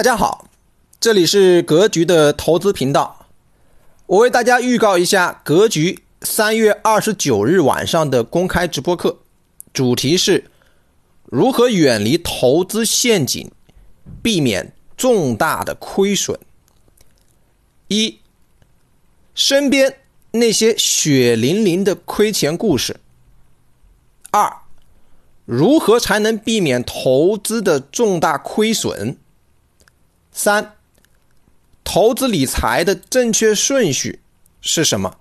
大家好，这里是格局的投资频道。我为大家预告一下格局三月二十九日晚上的公开直播课，主题是如何远离投资陷阱，避免重大的亏损。一，身边那些血淋淋的亏钱故事。二，如何才能避免投资的重大亏损？三，投资理财的正确顺序是什么？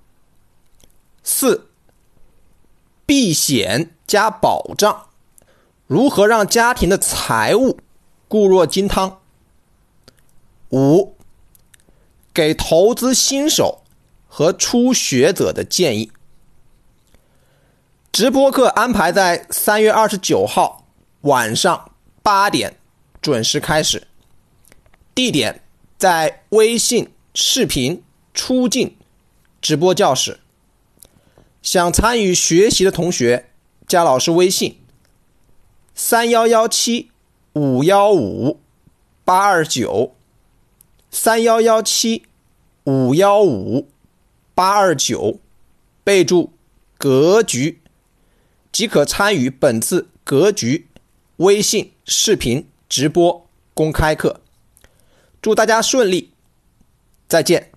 四，避险加保障，如何让家庭的财务固若金汤？五，给投资新手和初学者的建议。直播课安排在三月二十九号晚上八点准时开始。地点在微信视频出镜直播教室。想参与学习的同学，加老师微信：三幺幺七五幺五八二九。三幺幺七五幺五八二九，备注“格局”，即可参与本次格局微信视频直播公开课。祝大家顺利，再见。